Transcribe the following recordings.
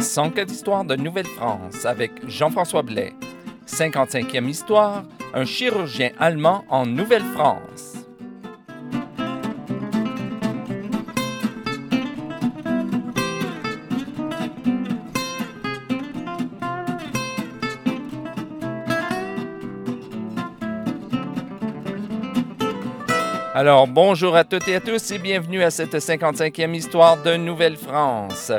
100 cas d'histoire de Nouvelle-France avec Jean-François Blais. 55e histoire, un chirurgien allemand en Nouvelle-France. Alors, bonjour à toutes et à tous et bienvenue à cette 55e histoire de Nouvelle-France.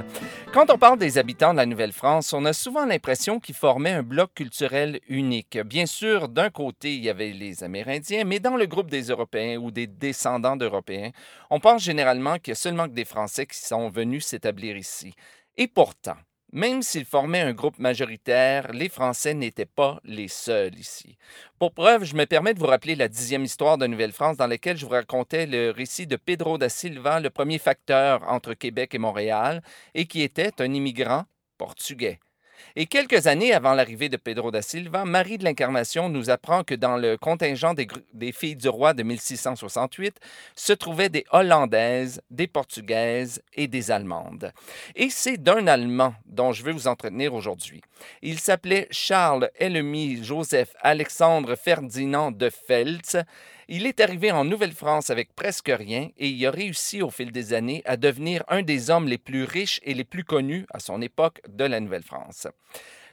Quand on parle des habitants de la Nouvelle-France, on a souvent l'impression qu'ils formaient un bloc culturel unique. Bien sûr, d'un côté, il y avait les Amérindiens, mais dans le groupe des Européens ou des descendants d'Européens, on pense généralement qu'il y a seulement que des Français qui sont venus s'établir ici. Et pourtant, même s'ils formaient un groupe majoritaire, les Français n'étaient pas les seuls ici. Pour preuve, je me permets de vous rappeler la dixième histoire de Nouvelle-France dans laquelle je vous racontais le récit de Pedro da Silva, le premier facteur entre Québec et Montréal, et qui était un immigrant portugais. Et quelques années avant l'arrivée de Pedro da Silva, Marie de l'Incarnation nous apprend que dans le contingent des, filles du roi de 1668 se trouvaient des Hollandaises, des Portugaises et des Allemandes. Et c'est d'un Allemand dont je veux vous entretenir aujourd'hui. Il s'appelait Charles Elemi Joseph Alexandre Ferdinand de Feltz il est arrivé en Nouvelle-France avec presque rien et il a réussi au fil des années à devenir un des hommes les plus riches et les plus connus à son époque de la Nouvelle-France.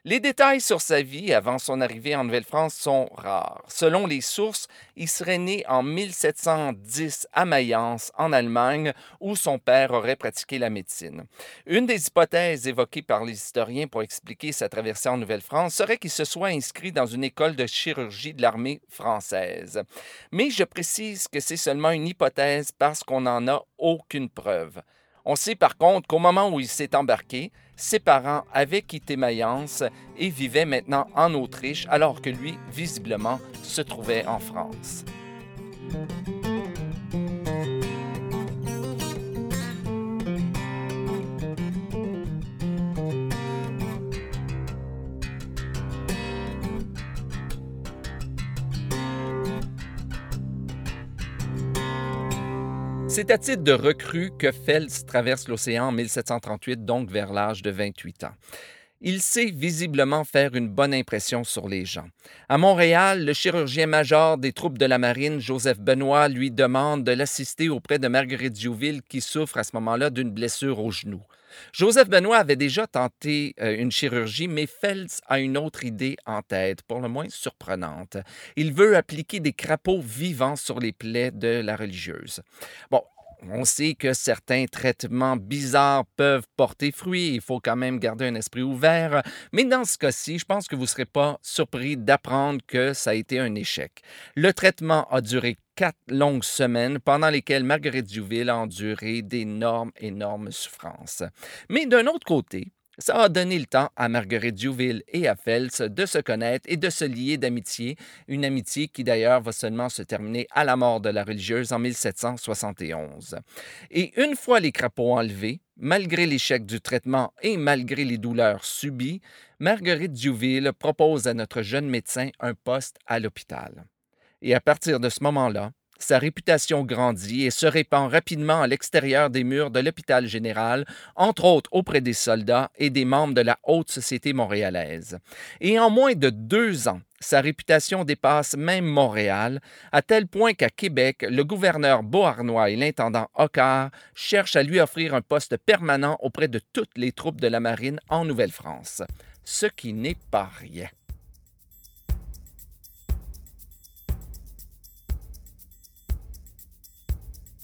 Les détails sur sa vie avant son arrivée en Nouvelle-France sont rares. Selon les sources, il serait né en 1710 à Mayence, en Allemagne, où son père aurait pratiqué la médecine. Une des hypothèses évoquées par les historiens pour expliquer sa traversée en Nouvelle-France serait qu'il se soit inscrit dans une école de chirurgie de l'armée française. Mais je précise que c'est seulement une hypothèse parce qu'on n'en a aucune preuve. On sait par contre qu'au moment où il s'est embarqué, ses parents avaient quitté Mayence et vivaient maintenant en Autriche alors que lui, visiblement, se trouvait en France. C'est à titre de recrue que Fels traverse l'océan en 1738, donc vers l'âge de 28 ans. Il sait visiblement faire une bonne impression sur les gens. À Montréal, le chirurgien-major des troupes de la marine, Joseph Benoît, lui demande de l'assister auprès de Marguerite Diouville qui souffre à ce moment-là d'une blessure au genou. Joseph Benoît avait déjà tenté euh, une chirurgie, mais Fels a une autre idée en tête, pour le moins surprenante. Il veut appliquer des crapauds vivants sur les plaies de la religieuse. On sait que certains traitements bizarres peuvent porter fruit. Il faut quand même garder un esprit ouvert. Mais dans ce cas-ci, je pense que vous ne serez pas surpris d'apprendre que ça a été un échec. Le traitement a duré quatre longues semaines pendant lesquelles Marguerite Duville a enduré d'énormes, énormes souffrances. Mais d'un autre côté, ça a donné le temps à Marguerite Duville et à Fels de se connaître et de se lier d'amitié, une amitié qui d'ailleurs va seulement se terminer à la mort de la religieuse en 1771. Et une fois les crapauds enlevés, malgré l'échec du traitement et malgré les douleurs subies, Marguerite Duville propose à notre jeune médecin un poste à l'hôpital. Et à partir de ce moment-là, sa réputation grandit et se répand rapidement à l'extérieur des murs de l'hôpital général, entre autres auprès des soldats et des membres de la haute société montréalaise. Et en moins de deux ans, sa réputation dépasse même Montréal, à tel point qu'à Québec, le gouverneur Beauharnois et l'intendant Hocquart cherchent à lui offrir un poste permanent auprès de toutes les troupes de la marine en Nouvelle-France, ce qui n'est pas rien.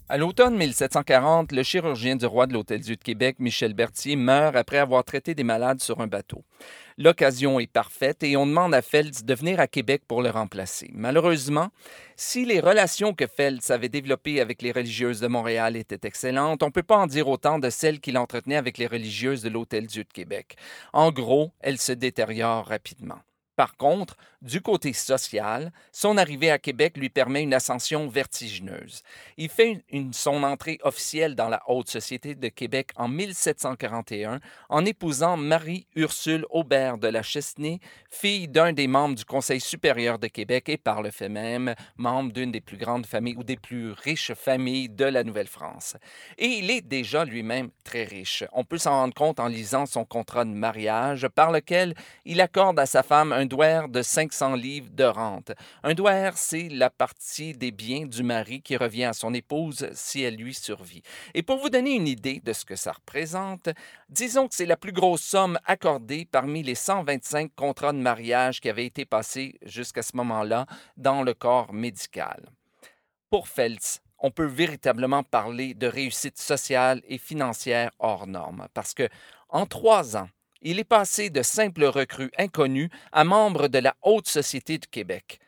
À l'automne 1740, le chirurgien du roi de l'Hôtel-Dieu de Québec, Michel Berthier, meurt après avoir traité des malades sur un bateau. L'occasion est parfaite et on demande à Feltz de venir à Québec pour le remplacer. Malheureusement, si les relations que Feltz avait développées avec les religieuses de Montréal étaient excellentes, on ne peut pas en dire autant de celles qu'il entretenait avec les religieuses de l'Hôtel-Dieu de Québec. En gros, elles se détériorent rapidement. Par contre, du côté social, son arrivée à Québec lui permet une ascension vertigineuse. Il fait une, son entrée officielle dans la haute société de Québec en 1741 en épousant Marie-Ursule Aubert de la Chesnay, fille d'un des membres du Conseil supérieur de Québec et par le fait même membre d'une des plus grandes familles ou des plus riches familles de la Nouvelle-France. Et il est déjà lui-même très riche. On peut s'en rendre compte en lisant son contrat de mariage par lequel il accorde à sa femme un un douaire de 500 livres de rente. Un douaire, c'est la partie des biens du mari qui revient à son épouse si elle lui survit. Et pour vous donner une idée de ce que ça représente, disons que c'est la plus grosse somme accordée parmi les 125 contrats de mariage qui avaient été passés jusqu'à ce moment-là dans le corps médical. Pour Feltz, on peut véritablement parler de réussite sociale et financière hors norme parce que en trois ans, il est passé de simple recrue inconnu à membre de la haute société du Québec.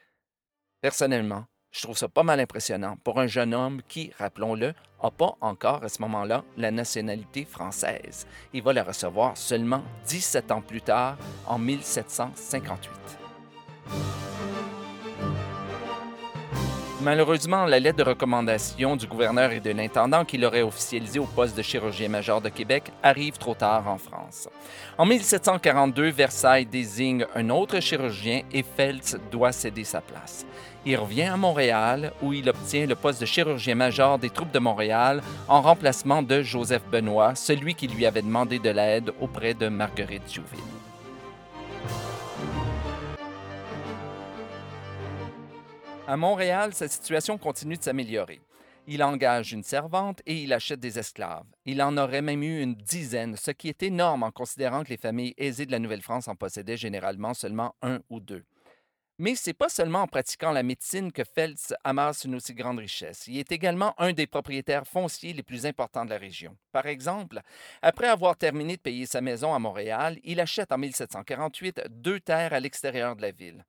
Personnellement, je trouve ça pas mal impressionnant pour un jeune homme qui, rappelons-le, n'a pas encore à ce moment-là la nationalité française. Il va la recevoir seulement 17 ans plus tard, en 1758. Malheureusement, la lettre de recommandation du gouverneur et de l'intendant qui l'aurait officialisé au poste de chirurgien-major de Québec arrive trop tard en France. En 1742, Versailles désigne un autre chirurgien et Feltz doit céder sa place. Il revient à Montréal où il obtient le poste de chirurgien-major des troupes de Montréal en remplacement de Joseph Benoît, celui qui lui avait demandé de l'aide auprès de Marguerite Jouville. À Montréal, sa situation continue de s'améliorer. Il engage une servante et il achète des esclaves. Il en aurait même eu une dizaine, ce qui est énorme en considérant que les familles aisées de la Nouvelle-France en possédaient généralement seulement un ou deux. Mais c'est pas seulement en pratiquant la médecine que Feltz amasse une aussi grande richesse. Il est également un des propriétaires fonciers les plus importants de la région. Par exemple, après avoir terminé de payer sa maison à Montréal, il achète en 1748 deux terres à l'extérieur de la ville.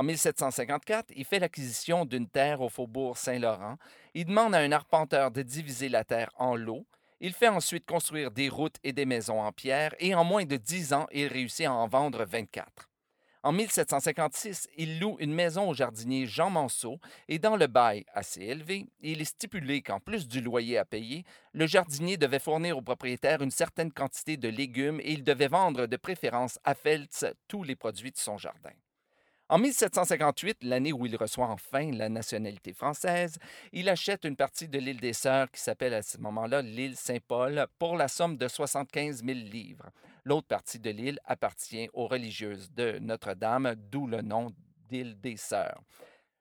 En 1754, il fait l'acquisition d'une terre au faubourg Saint-Laurent. Il demande à un arpenteur de diviser la terre en lots. Il fait ensuite construire des routes et des maisons en pierre et en moins de dix ans, il réussit à en vendre 24. En 1756, il loue une maison au jardinier Jean Manceau et dans le bail assez élevé, il est stipulé qu'en plus du loyer à payer, le jardinier devait fournir au propriétaire une certaine quantité de légumes et il devait vendre de préférence à Feltz tous les produits de son jardin. En 1758, l'année où il reçoit enfin la nationalité française, il achète une partie de l'île des Sœurs qui s'appelle à ce moment-là l'île Saint-Paul pour la somme de 75 000 livres. L'autre partie de l'île appartient aux religieuses de Notre-Dame, d'où le nom d'île des Sœurs.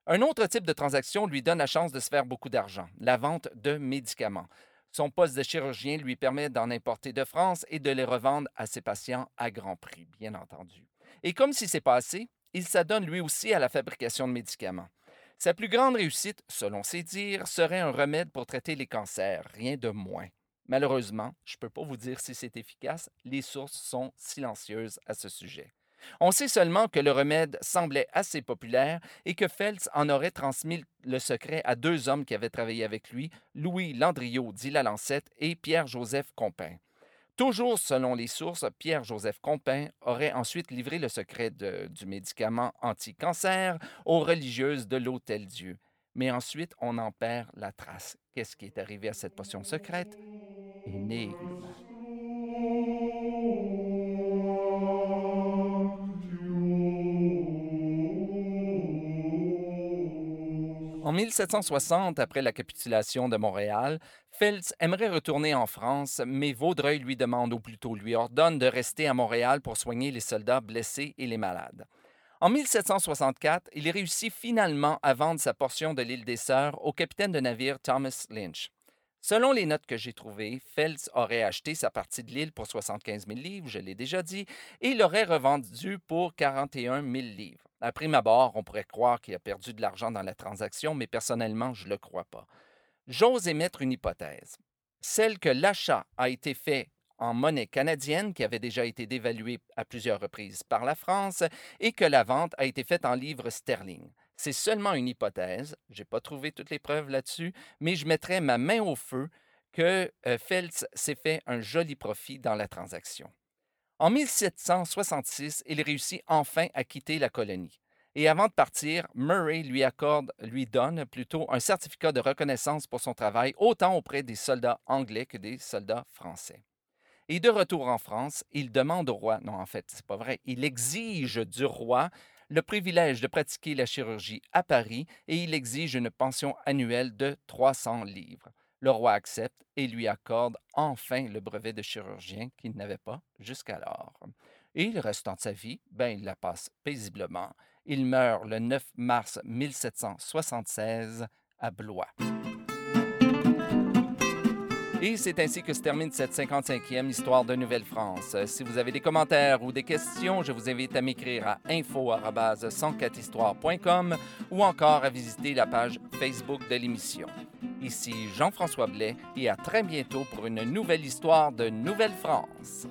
Un autre type de transaction lui donne la chance de se faire beaucoup d'argent, la vente de médicaments. Son poste de chirurgien lui permet d'en importer de France et de les revendre à ses patients à grand prix, bien entendu. Et comme si c'est passé, il s'adonne lui aussi à la fabrication de médicaments. Sa plus grande réussite, selon ses dires, serait un remède pour traiter les cancers, rien de moins. Malheureusement, je ne peux pas vous dire si c'est efficace, les sources sont silencieuses à ce sujet. On sait seulement que le remède semblait assez populaire et que Feltz en aurait transmis le secret à deux hommes qui avaient travaillé avec lui, Louis Landriot dit la Lancette et Pierre-Joseph Compin. Toujours selon les sources, Pierre-Joseph Compin aurait ensuite livré le secret du médicament anti-cancer aux religieuses de l'Hôtel Dieu. Mais ensuite, on en perd la trace. Qu'est-ce qui est arrivé à cette potion secrète? En 1760, après la capitulation de Montréal, Feltz aimerait retourner en France, mais Vaudreuil lui demande, ou plutôt lui ordonne, de rester à Montréal pour soigner les soldats blessés et les malades. En 1764, il réussit finalement à vendre sa portion de l'île des Sœurs au capitaine de navire Thomas Lynch. Selon les notes que j'ai trouvées, Feltz aurait acheté sa partie de l'île pour 75 000 livres, je l'ai déjà dit, et l'aurait revendu pour 41 000 livres. À prime abord, on pourrait croire qu'il a perdu de l'argent dans la transaction, mais personnellement, je ne le crois pas. J'ose émettre une hypothèse, celle que l'achat a été fait en monnaie canadienne qui avait déjà été dévaluée à plusieurs reprises par la France et que la vente a été faite en livres sterling. C'est seulement une hypothèse, je n'ai pas trouvé toutes les preuves là-dessus, mais je mettrai ma main au feu que euh, Feltz s'est fait un joli profit dans la transaction. En 1766, il réussit enfin à quitter la colonie. Et avant de partir, Murray lui accorde, lui donne plutôt un certificat de reconnaissance pour son travail, autant auprès des soldats anglais que des soldats français. Et de retour en France, il demande au roi, non en fait, c'est pas vrai, il exige du roi le privilège de pratiquer la chirurgie à Paris et il exige une pension annuelle de 300 livres. Le roi accepte et lui accorde enfin le brevet de chirurgien qu'il n'avait pas jusqu'alors. Et le restant de sa vie, ben, il la passe paisiblement. Il meurt le 9 mars 1776 à Blois. Et c'est ainsi que se termine cette 55e histoire de Nouvelle-France. Si vous avez des commentaires ou des questions, je vous invite à m'écrire à info@104histoire.com ou encore à visiter la page Facebook de l'émission. Ici Jean-François Blais et à très bientôt pour une nouvelle histoire de Nouvelle-France.